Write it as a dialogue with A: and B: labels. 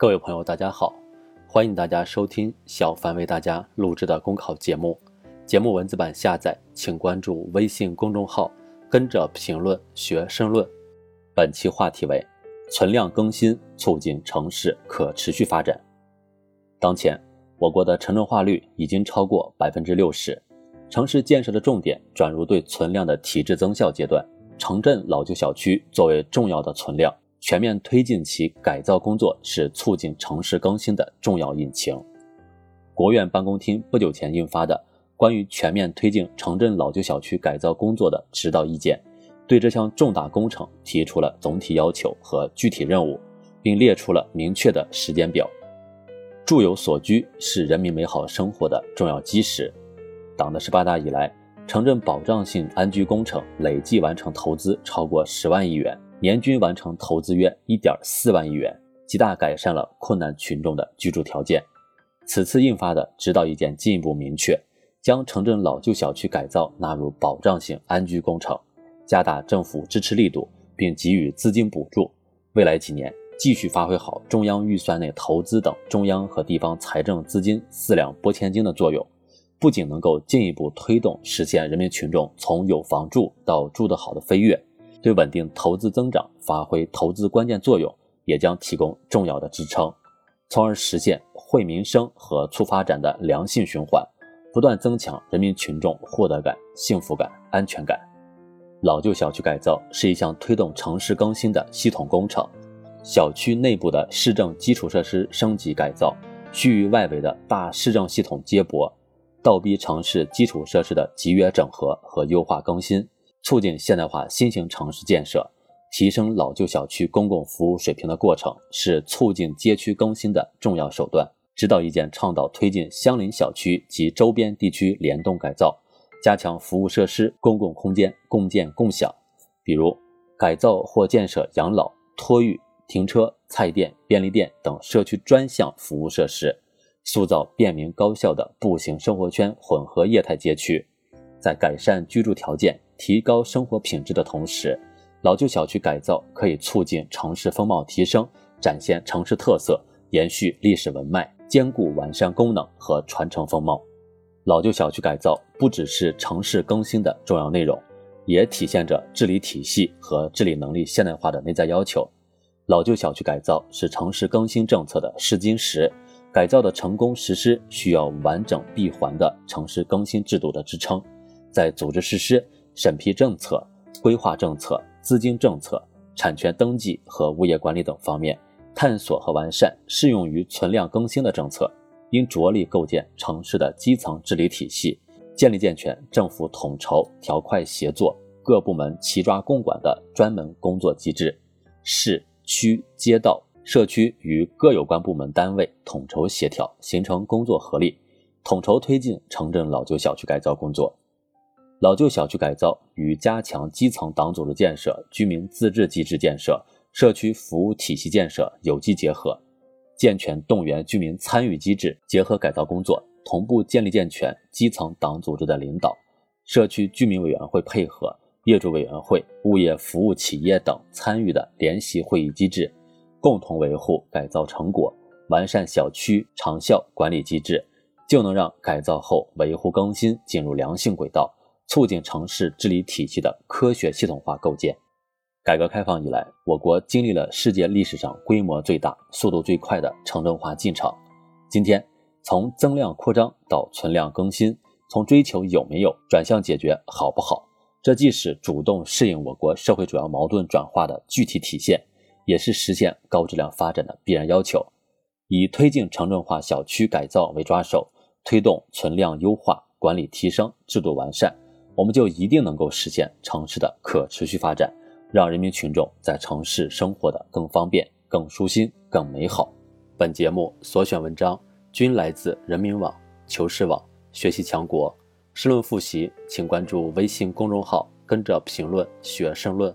A: 各位朋友，大家好，欢迎大家收听小凡为大家录制的公考节目。节目文字版下载，请关注微信公众号“跟着评论学申论”。本期话题为存量更新，促进城市可持续发展。当前，我国的城镇化率已经超过百分之六十，城市建设的重点转入对存量的提质增效阶段。城镇老旧小区作为重要的存量。全面推进其改造工作是促进城市更新的重要引擎。国务院办公厅不久前印发的《关于全面推进城镇老旧小区改造工作的指导意见》，对这项重大工程提出了总体要求和具体任务，并列出了明确的时间表。住有所居是人民美好生活的重要基石。党的十八大以来，城镇保障性安居工程累计完成投资超过十万亿元。年均完成投资约一点四万亿元，极大改善了困难群众的居住条件。此次印发的指导意见进一步明确，将城镇老旧小区改造纳入保障性安居工程，加大政府支持力度，并给予资金补助。未来几年，继续发挥好中央预算内投资等中央和地方财政资金四两拨千斤的作用，不仅能够进一步推动实现人民群众从有房住到住得好的飞跃。对稳定投资增长发挥投资关键作用，也将提供重要的支撑，从而实现惠民生和促发展的良性循环，不断增强人民群众获得感、幸福感、安全感。老旧小区改造是一项推动城市更新的系统工程，小区内部的市政基础设施升级改造，需与外围的大市政系统接驳，倒逼城市基础设施的集约整合和优化更新。促进现代化新型城市建设、提升老旧小区公共服务水平的过程，是促进街区更新的重要手段。指导意见倡导推进相邻小区及周边地区联动改造，加强服务设施、公共空间共建共享，比如改造或建设养老、托育、停车、菜店、便利店等社区专项服务设施，塑造便民高效的步行生活圈混合业态街区，在改善居住条件。提高生活品质的同时，老旧小区改造可以促进城市风貌提升，展现城市特色，延续历史文脉，兼顾完善功能和传承风貌。老旧小区改造不只是城市更新的重要内容，也体现着治理体系和治理能力现代化的内在要求。老旧小区改造是城市更新政策的试金石，改造的成功实施需要完整闭环的城市更新制度的支撑，在组织实施。审批政策、规划政策、资金政策、产权登记和物业管理等方面，探索和完善适用于存量更新的政策，应着力构建城市的基层治理体系，建立健全政府统筹、调快协作、各部门齐抓共管的专门工作机制，市区街道、社区与各有关部门单位统筹协调，形成工作合力，统筹推进城镇老旧小区改造工作。老旧小区改造与加强基层党组织建设、居民自治机制建设、社区服务体系建设有机结合，健全动员居民参与机制，结合改造工作，同步建立健全基层党组织的领导、社区居民委员会配合、业主委员会、物业服务企业等参与的联席会议机制，共同维护改造成果，完善小区长效管理机制，就能让改造后维护更新进入良性轨道。促进城市治理体系的科学系统化构建。改革开放以来，我国经历了世界历史上规模最大、速度最快的城镇化进程。今天，从增量扩张到存量更新，从追求有没有转向解决好不好，这既是主动适应我国社会主要矛盾转化的具体体现，也是实现高质量发展的必然要求。以推进城镇化小区改造为抓手，推动存量优化、管理提升、制度完善。我们就一定能够实现城市的可持续发展，让人民群众在城市生活的更方便、更舒心、更美好。本节目所选文章均来自人民网、求是网、学习强国。申论复习，请关注微信公众号，跟着评论学申论。